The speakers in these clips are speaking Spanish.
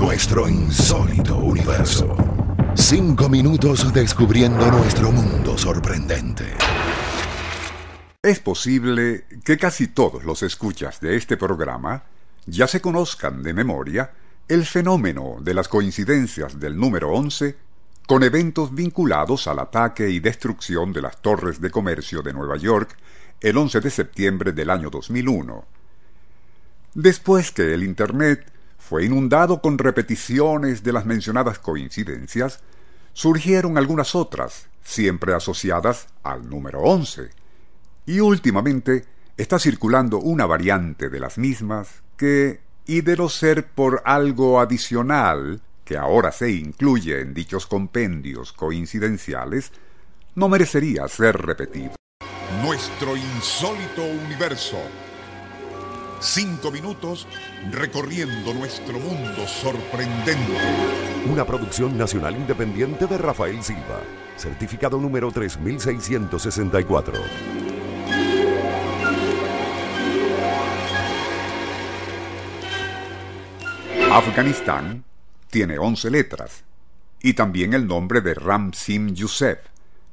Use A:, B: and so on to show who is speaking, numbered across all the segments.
A: Nuestro insólito universo. Cinco minutos descubriendo nuestro mundo sorprendente.
B: Es posible que casi todos los escuchas de este programa ya se conozcan de memoria el fenómeno de las coincidencias del número 11 con eventos vinculados al ataque y destrucción de las torres de comercio de Nueva York el 11 de septiembre del año 2001. Después que el Internet fue inundado con repeticiones de las mencionadas coincidencias, surgieron algunas otras, siempre asociadas al número 11. Y últimamente está circulando una variante de las mismas que, y de no ser por algo adicional que ahora se incluye en dichos compendios coincidenciales, no merecería ser repetido.
A: Nuestro insólito universo Cinco minutos recorriendo nuestro mundo sorprendente.
C: Una producción nacional independiente de Rafael Silva. Certificado número 3664.
B: Afganistán tiene 11 letras y también el nombre de Ram Sim Youssef,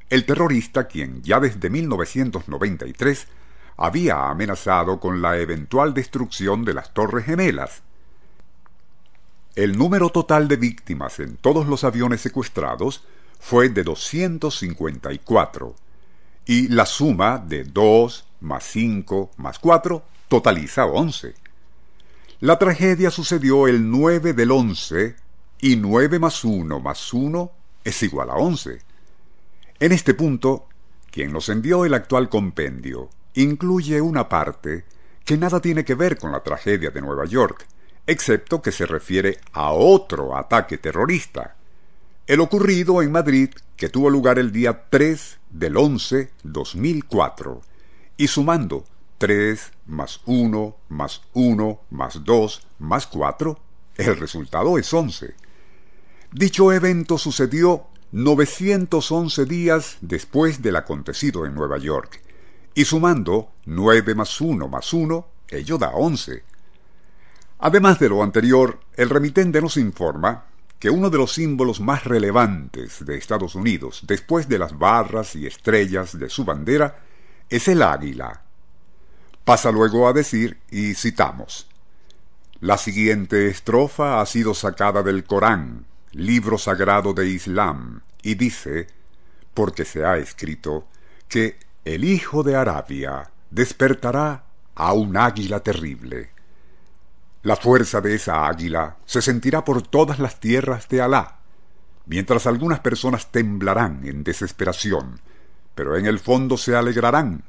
B: el terrorista quien ya desde 1993 había amenazado con la eventual destrucción de las Torres Gemelas. El número total de víctimas en todos los aviones secuestrados fue de 254 y la suma de 2 más 5 más 4 totaliza 11. La tragedia sucedió el 9 del 11 y 9 más 1 más 1 es igual a 11. En este punto, quien nos envió el actual compendio incluye una parte que nada tiene que ver con la tragedia de Nueva York, excepto que se refiere a otro ataque terrorista, el ocurrido en Madrid que tuvo lugar el día 3 del 11 2004, y sumando 3 más 1 más 1 más 2 más 4, el resultado es 11. Dicho evento sucedió 911 días después del acontecido en Nueva York, y sumando 9 más 1 más 1, ello da 11. Además de lo anterior, el remitente nos informa que uno de los símbolos más relevantes de Estados Unidos, después de las barras y estrellas de su bandera, es el águila. Pasa luego a decir, y citamos, La siguiente estrofa ha sido sacada del Corán, libro sagrado de Islam, y dice, porque se ha escrito, que el hijo de Arabia despertará a un águila terrible. La fuerza de esa águila se sentirá por todas las tierras de Alá, mientras algunas personas temblarán en desesperación, pero en el fondo se alegrarán,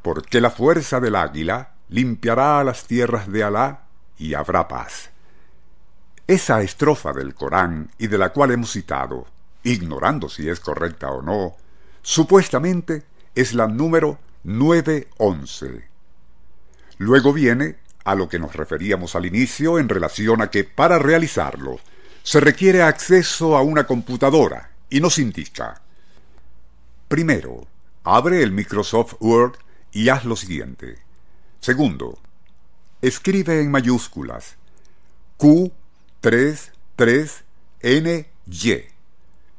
B: porque la fuerza del águila limpiará a las tierras de Alá y habrá paz. Esa estrofa del Corán y de la cual hemos citado, ignorando si es correcta o no, supuestamente es la número 911. Luego viene a lo que nos referíamos al inicio en relación a que para realizarlo se requiere acceso a una computadora y nos indica. Primero, abre el Microsoft Word y haz lo siguiente. Segundo, escribe en mayúsculas Q33NY,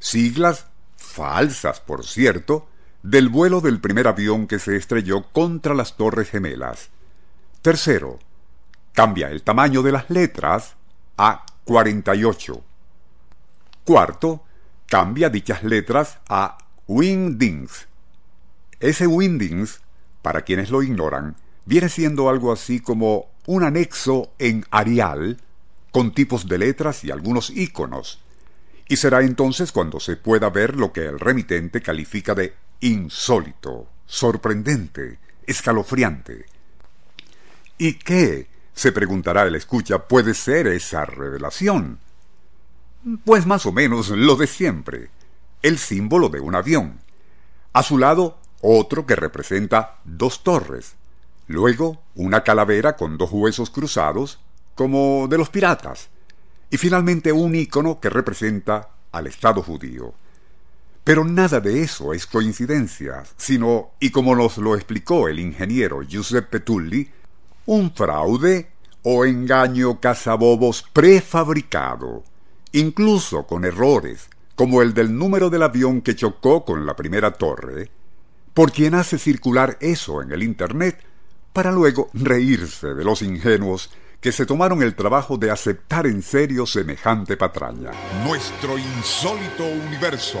B: siglas falsas, por cierto, del vuelo del primer avión que se estrelló contra las Torres Gemelas. Tercero, cambia el tamaño de las letras a 48. Cuarto, cambia dichas letras a Wingdings. Ese Wingdings, para quienes lo ignoran, viene siendo algo así como un anexo en Arial con tipos de letras y algunos iconos. Y será entonces cuando se pueda ver lo que el remitente califica de insólito, sorprendente, escalofriante. ¿Y qué? Se preguntará el escucha, ¿puede ser esa revelación? Pues más o menos lo de siempre, el símbolo de un avión. A su lado, otro que representa dos torres. Luego, una calavera con dos huesos cruzados, como de los piratas. Y finalmente un icono que representa al Estado judío. Pero nada de eso es coincidencia, sino, y como nos lo explicó el ingeniero Giuseppe Tulli, un fraude o engaño cazabobos prefabricado, incluso con errores, como el del número del avión que chocó con la primera torre, por quien hace circular eso en el Internet para luego reírse de los ingenuos que se tomaron el trabajo de aceptar en serio semejante patraña.
A: Nuestro insólito universo.